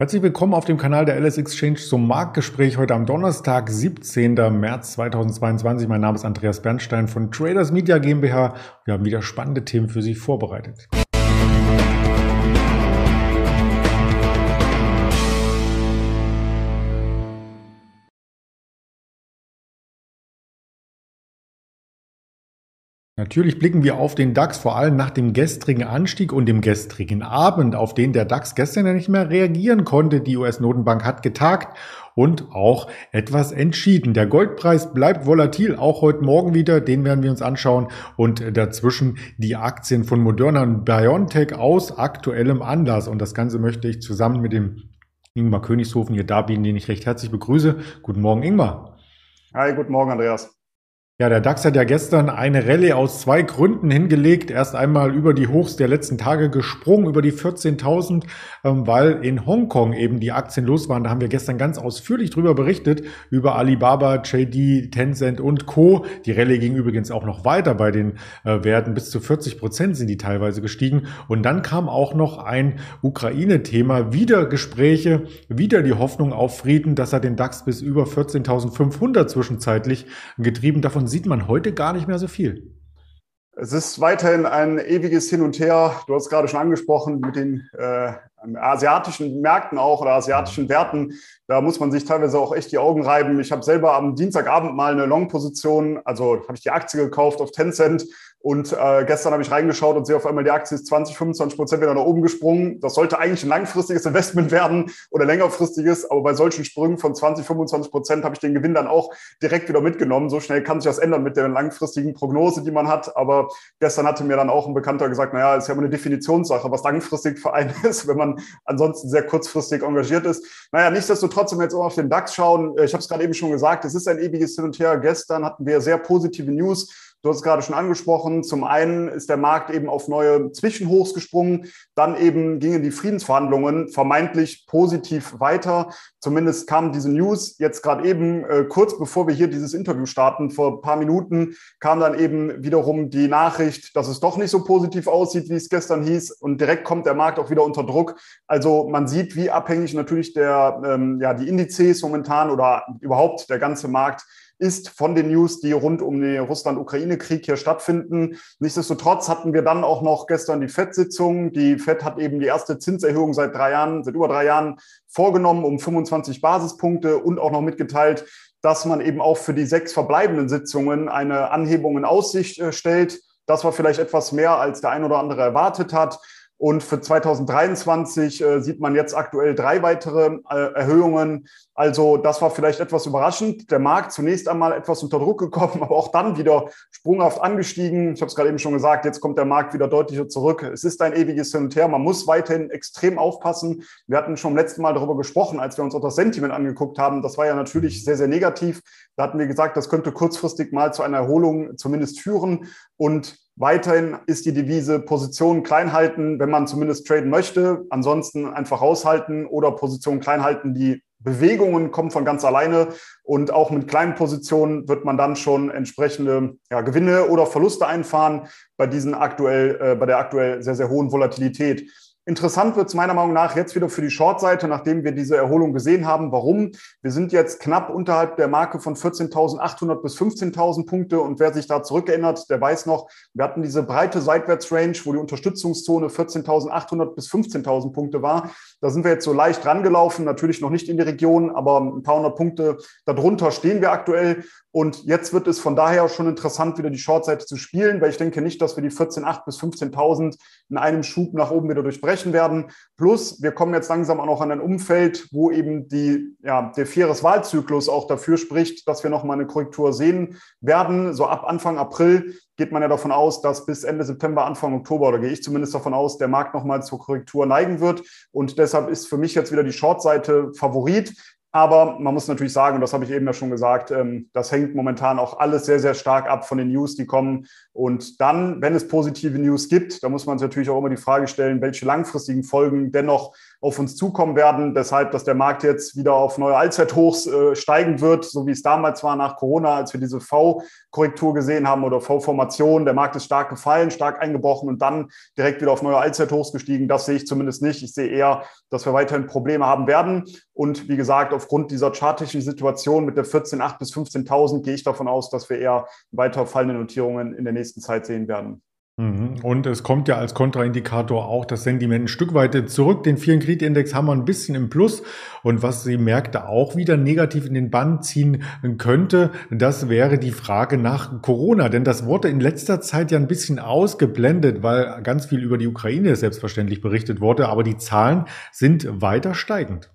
Herzlich willkommen auf dem Kanal der LS Exchange zum Marktgespräch heute am Donnerstag, 17. März 2022. Mein Name ist Andreas Bernstein von Traders Media GmbH. Wir haben wieder spannende Themen für Sie vorbereitet. Natürlich blicken wir auf den DAX vor allem nach dem gestrigen Anstieg und dem gestrigen Abend, auf den der DAX gestern ja nicht mehr reagieren konnte. Die US-Notenbank hat getagt und auch etwas entschieden. Der Goldpreis bleibt volatil, auch heute Morgen wieder, den werden wir uns anschauen und dazwischen die Aktien von Moderna und BioNTech aus aktuellem Anlass und das Ganze möchte ich zusammen mit dem Ingmar Königshofen hier darbieten, den ich recht herzlich begrüße. Guten Morgen, Ingmar. Hi, guten Morgen, Andreas. Ja, der DAX hat ja gestern eine Rallye aus zwei Gründen hingelegt. Erst einmal über die Hochs der letzten Tage gesprungen, über die 14.000, ähm, weil in Hongkong eben die Aktien los waren. Da haben wir gestern ganz ausführlich drüber berichtet, über Alibaba, JD, Tencent und Co. Die Rallye ging übrigens auch noch weiter bei den äh, Werten. Bis zu 40 Prozent sind die teilweise gestiegen. Und dann kam auch noch ein Ukraine-Thema. Wieder Gespräche, wieder die Hoffnung auf Frieden. Das hat den DAX bis über 14.500 zwischenzeitlich getrieben. Davon davon sieht man heute gar nicht mehr so viel. Es ist weiterhin ein ewiges Hin und Her. Du hast gerade schon angesprochen mit den äh, asiatischen Märkten auch oder asiatischen Werten. Da muss man sich teilweise auch echt die Augen reiben. Ich habe selber am Dienstagabend mal eine Long-Position, also habe ich die Aktie gekauft auf Tencent und äh, gestern habe ich reingeschaut und sehe auf einmal, die Aktie ist 20, 25 Prozent wieder nach oben gesprungen. Das sollte eigentlich ein langfristiges Investment werden oder längerfristiges. Aber bei solchen Sprüngen von 20, 25 Prozent habe ich den Gewinn dann auch direkt wieder mitgenommen. So schnell kann sich das ändern mit der langfristigen Prognose, die man hat. Aber gestern hatte mir dann auch ein Bekannter gesagt, naja, ist ja immer eine Definitionssache, was langfristig für einen ist, wenn man ansonsten sehr kurzfristig engagiert ist. Naja, nichtsdestotrotz, wenn wir jetzt auch auf den DAX schauen, äh, ich habe es gerade eben schon gesagt, es ist ein ewiges Hin und Her. Gestern hatten wir sehr positive News Du hast es gerade schon angesprochen. Zum einen ist der Markt eben auf neue Zwischenhochs gesprungen. Dann eben gingen die Friedensverhandlungen vermeintlich positiv weiter. Zumindest kam diese News jetzt gerade eben, äh, kurz bevor wir hier dieses Interview starten, vor ein paar Minuten, kam dann eben wiederum die Nachricht, dass es doch nicht so positiv aussieht, wie es gestern hieß. Und direkt kommt der Markt auch wieder unter Druck. Also man sieht, wie abhängig natürlich der, ähm, ja, die Indizes momentan oder überhaupt der ganze Markt ist von den News, die rund um den Russland-Ukraine-Krieg hier stattfinden. Nichtsdestotrotz hatten wir dann auch noch gestern die FED-Sitzung. Die FED hat eben die erste Zinserhöhung seit drei Jahren, seit über drei Jahren vorgenommen um 25 Basispunkte und auch noch mitgeteilt, dass man eben auch für die sechs verbleibenden Sitzungen eine Anhebung in Aussicht äh, stellt. Das war vielleicht etwas mehr, als der ein oder andere erwartet hat. Und für 2023 äh, sieht man jetzt aktuell drei weitere äh, Erhöhungen. Also das war vielleicht etwas überraschend. Der Markt zunächst einmal etwas unter Druck gekommen, aber auch dann wieder sprunghaft angestiegen. Ich habe es gerade eben schon gesagt, jetzt kommt der Markt wieder deutlicher zurück. Es ist ein ewiges Hin und Her. Man muss weiterhin extrem aufpassen. Wir hatten schon letzten Mal darüber gesprochen, als wir uns auch das Sentiment angeguckt haben. Das war ja natürlich sehr, sehr negativ. Da hatten wir gesagt, das könnte kurzfristig mal zu einer Erholung zumindest führen. Und Weiterhin ist die Devise Positionen klein halten, wenn man zumindest traden möchte. Ansonsten einfach raushalten oder Positionen klein halten. Die Bewegungen kommen von ganz alleine und auch mit kleinen Positionen wird man dann schon entsprechende ja, Gewinne oder Verluste einfahren bei diesen aktuell, äh, bei der aktuell sehr, sehr hohen Volatilität. Interessant wird es meiner Meinung nach jetzt wieder für die Short-Seite, nachdem wir diese Erholung gesehen haben. Warum? Wir sind jetzt knapp unterhalb der Marke von 14.800 bis 15.000 Punkte. Und wer sich da zurückerinnert, der weiß noch, wir hatten diese breite Seitwärtsrange, wo die Unterstützungszone 14.800 bis 15.000 Punkte war. Da sind wir jetzt so leicht rangelaufen, natürlich noch nicht in die Region, aber ein paar hundert Punkte darunter stehen wir aktuell. Und jetzt wird es von daher schon interessant, wieder die Shortseite zu spielen, weil ich denke nicht, dass wir die 14.800 bis 15.000 in einem Schub nach oben wieder durchbrechen werden. Plus, wir kommen jetzt langsam auch noch an ein Umfeld, wo eben die, ja, der Vieres-Wahlzyklus auch dafür spricht, dass wir nochmal eine Korrektur sehen werden. So ab Anfang April geht man ja davon aus, dass bis Ende September, Anfang Oktober, oder gehe ich zumindest davon aus, der Markt nochmal zur Korrektur neigen wird. Und deshalb ist für mich jetzt wieder die Shortseite Favorit. Aber man muss natürlich sagen, und das habe ich eben ja schon gesagt, ähm, das hängt momentan auch alles sehr, sehr stark ab von den News, die kommen. Und dann, wenn es positive News gibt, da muss man sich natürlich auch immer die Frage stellen, welche langfristigen Folgen dennoch auf uns zukommen werden. Deshalb, dass der Markt jetzt wieder auf neue Allzeithochs äh, steigen wird, so wie es damals war nach Corona, als wir diese V-Korrektur gesehen haben oder V-Formation. Der Markt ist stark gefallen, stark eingebrochen und dann direkt wieder auf neue Allzeithochs gestiegen. Das sehe ich zumindest nicht. Ich sehe eher, dass wir weiterhin Probleme haben werden. Und wie gesagt, aufgrund dieser chartischen Situation mit der 14.8 bis 15.000 gehe ich davon aus, dass wir eher weiter fallende Notierungen in der nächsten Zeit sehen werden. Mhm. Und es kommt ja als Kontraindikator auch das Sentiment ein Stück weit zurück. Den vielen Kreditindex haben wir ein bisschen im Plus. Und was die Märkte auch wieder negativ in den Bann ziehen könnte, das wäre die Frage nach Corona. Denn das wurde in letzter Zeit ja ein bisschen ausgeblendet, weil ganz viel über die Ukraine selbstverständlich berichtet wurde. Aber die Zahlen sind weiter steigend.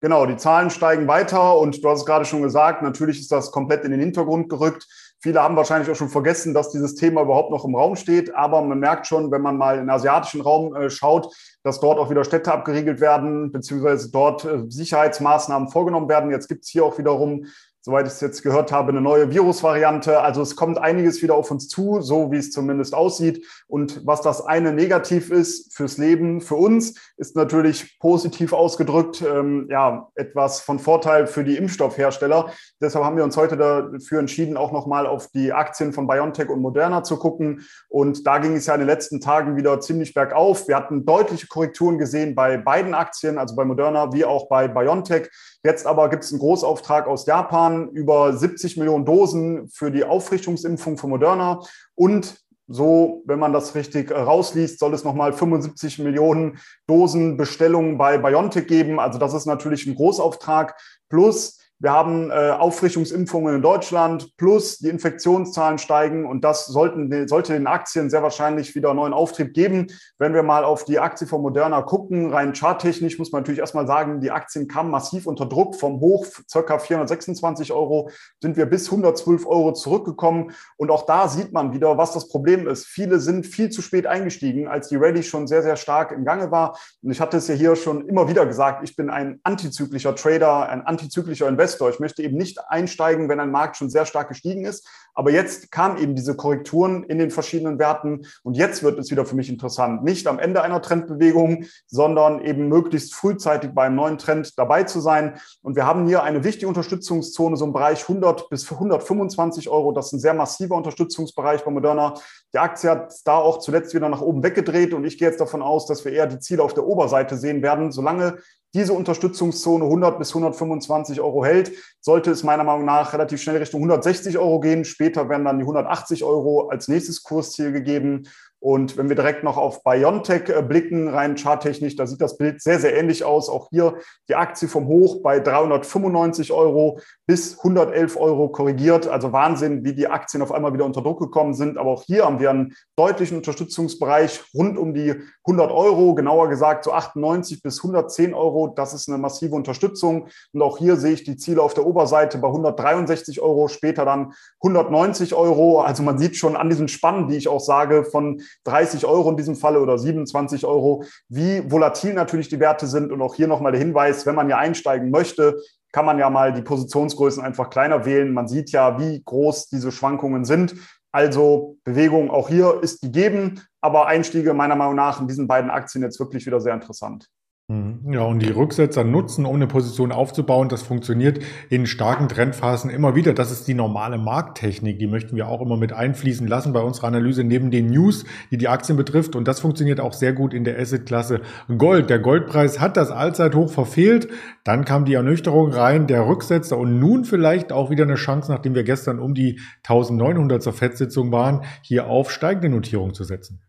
Genau, die Zahlen steigen weiter und du hast es gerade schon gesagt, natürlich ist das komplett in den Hintergrund gerückt. Viele haben wahrscheinlich auch schon vergessen, dass dieses Thema überhaupt noch im Raum steht. Aber man merkt schon, wenn man mal in den asiatischen Raum äh, schaut, dass dort auch wieder Städte abgeriegelt werden, beziehungsweise dort äh, Sicherheitsmaßnahmen vorgenommen werden. Jetzt gibt es hier auch wiederum soweit ich es jetzt gehört habe, eine neue Virusvariante. Also es kommt einiges wieder auf uns zu, so wie es zumindest aussieht. Und was das eine negativ ist fürs Leben, für uns, ist natürlich positiv ausgedrückt, ähm, ja, etwas von Vorteil für die Impfstoffhersteller. Deshalb haben wir uns heute dafür entschieden, auch nochmal auf die Aktien von BioNTech und Moderna zu gucken. Und da ging es ja in den letzten Tagen wieder ziemlich bergauf. Wir hatten deutliche Korrekturen gesehen bei beiden Aktien, also bei Moderna wie auch bei BioNTech. Jetzt aber gibt es einen Großauftrag aus Japan über 70 Millionen Dosen für die Aufrichtungsimpfung von Moderna und so, wenn man das richtig rausliest, soll es nochmal 75 Millionen Dosen Bestellungen bei BioNTech geben. Also das ist natürlich ein Großauftrag. Plus wir haben äh, Auffrischungsimpfungen in Deutschland plus die Infektionszahlen steigen und das sollten, sollte den Aktien sehr wahrscheinlich wieder neuen Auftrieb geben. Wenn wir mal auf die Aktie von Moderna gucken, rein charttechnisch muss man natürlich erstmal sagen, die Aktien kamen massiv unter Druck. Vom Hoch circa 426 Euro sind wir bis 112 Euro zurückgekommen. Und auch da sieht man wieder, was das Problem ist. Viele sind viel zu spät eingestiegen, als die Rallye schon sehr, sehr stark im Gange war. Und ich hatte es ja hier schon immer wieder gesagt, ich bin ein antizyklischer Trader, ein antizyklischer Investor. Investor. Ich möchte eben nicht einsteigen, wenn ein Markt schon sehr stark gestiegen ist. Aber jetzt kamen eben diese Korrekturen in den verschiedenen Werten und jetzt wird es wieder für mich interessant. Nicht am Ende einer Trendbewegung, sondern eben möglichst frühzeitig beim neuen Trend dabei zu sein. Und wir haben hier eine wichtige Unterstützungszone, so im Bereich 100 bis 125 Euro. Das ist ein sehr massiver Unterstützungsbereich bei Moderna. Die Aktie hat da auch zuletzt wieder nach oben weggedreht und ich gehe jetzt davon aus, dass wir eher die Ziele auf der Oberseite sehen werden. Solange diese Unterstützungszone 100 bis 125 Euro hält, sollte es meiner Meinung nach relativ schnell Richtung 160 Euro gehen. Später werden dann die 180 Euro als nächstes Kursziel gegeben. Und wenn wir direkt noch auf Biontech äh, blicken, rein charttechnisch, da sieht das Bild sehr, sehr ähnlich aus. Auch hier die Aktie vom Hoch bei 395 Euro bis 111 Euro korrigiert. Also Wahnsinn, wie die Aktien auf einmal wieder unter Druck gekommen sind. Aber auch hier haben wir einen deutlichen Unterstützungsbereich rund um die 100 Euro, genauer gesagt so 98 bis 110 Euro. Das ist eine massive Unterstützung. Und auch hier sehe ich die Ziele auf der Oberseite bei 163 Euro, später dann 190 Euro. Also man sieht schon an diesen Spannen, die ich auch sage, von 30 Euro in diesem Falle oder 27 Euro, wie volatil natürlich die Werte sind. Und auch hier nochmal der Hinweis, wenn man ja einsteigen möchte, kann man ja mal die Positionsgrößen einfach kleiner wählen. Man sieht ja, wie groß diese Schwankungen sind. Also Bewegung auch hier ist gegeben, aber Einstiege meiner Meinung nach in diesen beiden Aktien jetzt wirklich wieder sehr interessant. Mhm. Ja, und die Rücksetzer nutzen, um eine Position aufzubauen. Das funktioniert in starken Trendphasen immer wieder. Das ist die normale Markttechnik. Die möchten wir auch immer mit einfließen lassen bei unserer Analyse neben den News, die die Aktien betrifft. Und das funktioniert auch sehr gut in der Assetklasse Gold. Der Goldpreis hat das Allzeithoch verfehlt. Dann kam die Ernüchterung rein, der Rücksetzer und nun vielleicht auch wieder eine Chance, nachdem wir gestern um die 1900 zur Fettsitzung waren, hier auf steigende Notierung zu setzen.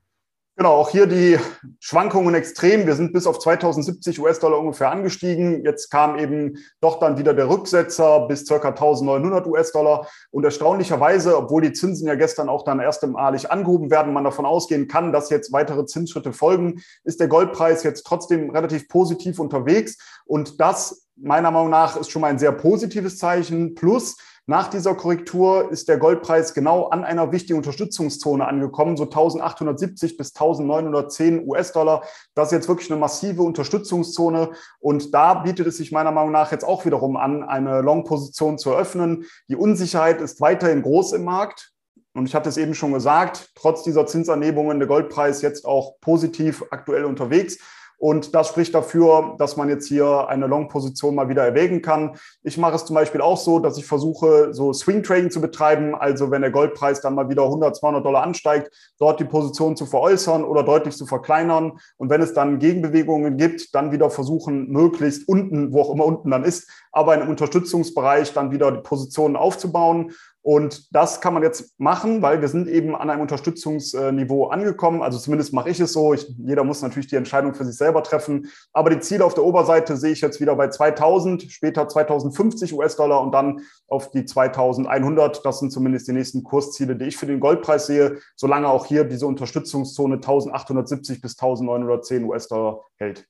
Genau, auch hier die Schwankungen extrem. Wir sind bis auf 2070 US-Dollar ungefähr angestiegen. Jetzt kam eben doch dann wieder der Rücksetzer bis ca. 1900 US-Dollar. Und erstaunlicherweise, obwohl die Zinsen ja gestern auch dann erst erstmalig angehoben werden, man davon ausgehen kann, dass jetzt weitere Zinsschritte folgen, ist der Goldpreis jetzt trotzdem relativ positiv unterwegs. Und das meiner Meinung nach ist schon mal ein sehr positives Zeichen. Plus, nach dieser Korrektur ist der Goldpreis genau an einer wichtigen Unterstützungszone angekommen, so 1870 bis 1910 US-Dollar. Das ist jetzt wirklich eine massive Unterstützungszone und da bietet es sich meiner Meinung nach jetzt auch wiederum an, eine Long-Position zu eröffnen. Die Unsicherheit ist weiterhin groß im Markt. Und ich hatte es eben schon gesagt, trotz dieser Zinsanhebungen der Goldpreis jetzt auch positiv aktuell unterwegs. Und das spricht dafür, dass man jetzt hier eine Long-Position mal wieder erwägen kann. Ich mache es zum Beispiel auch so, dass ich versuche, so Swing-Trading zu betreiben. Also wenn der Goldpreis dann mal wieder 100, 200 Dollar ansteigt, dort die Position zu veräußern oder deutlich zu verkleinern. Und wenn es dann Gegenbewegungen gibt, dann wieder versuchen, möglichst unten, wo auch immer unten dann ist, aber im Unterstützungsbereich dann wieder die Positionen aufzubauen. Und das kann man jetzt machen, weil wir sind eben an einem Unterstützungsniveau angekommen. Also zumindest mache ich es so. Ich, jeder muss natürlich die Entscheidung für sich selber treffen. Aber die Ziele auf der Oberseite sehe ich jetzt wieder bei 2000, später 2050 US-Dollar und dann auf die 2100. Das sind zumindest die nächsten Kursziele, die ich für den Goldpreis sehe, solange auch hier diese Unterstützungszone 1870 bis 1910 US-Dollar hält.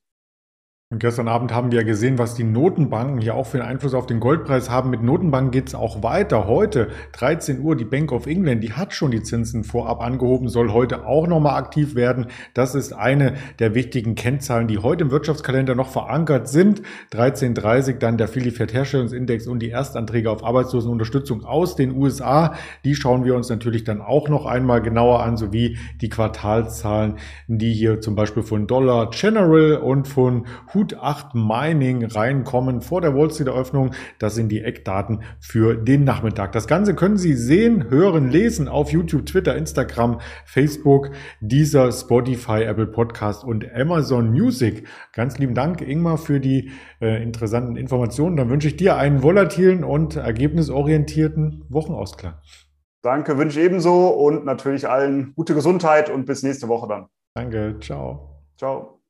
Und gestern Abend haben wir gesehen, was die Notenbanken hier auch für einen Einfluss auf den Goldpreis haben. Mit Notenbanken geht es auch weiter. Heute, 13 Uhr, die Bank of England, die hat schon die Zinsen vorab angehoben, soll heute auch nochmal aktiv werden. Das ist eine der wichtigen Kennzahlen, die heute im Wirtschaftskalender noch verankert sind. 13.30 dann der Philly Fed Herstellungsindex und die Erstanträge auf Arbeitslosenunterstützung aus den USA. Die schauen wir uns natürlich dann auch noch einmal genauer an, sowie die Quartalzahlen, die hier zum Beispiel von Dollar General und von 8 Mining reinkommen vor der Wall Street Eröffnung. Das sind die Eckdaten für den Nachmittag. Das Ganze können Sie sehen, hören, lesen auf YouTube, Twitter, Instagram, Facebook, dieser Spotify, Apple Podcast und Amazon Music. Ganz lieben Dank, Ingmar, für die äh, interessanten Informationen. Dann wünsche ich dir einen volatilen und ergebnisorientierten Wochenausklang. Danke, wünsche ich ebenso und natürlich allen gute Gesundheit und bis nächste Woche dann. Danke, ciao. Ciao.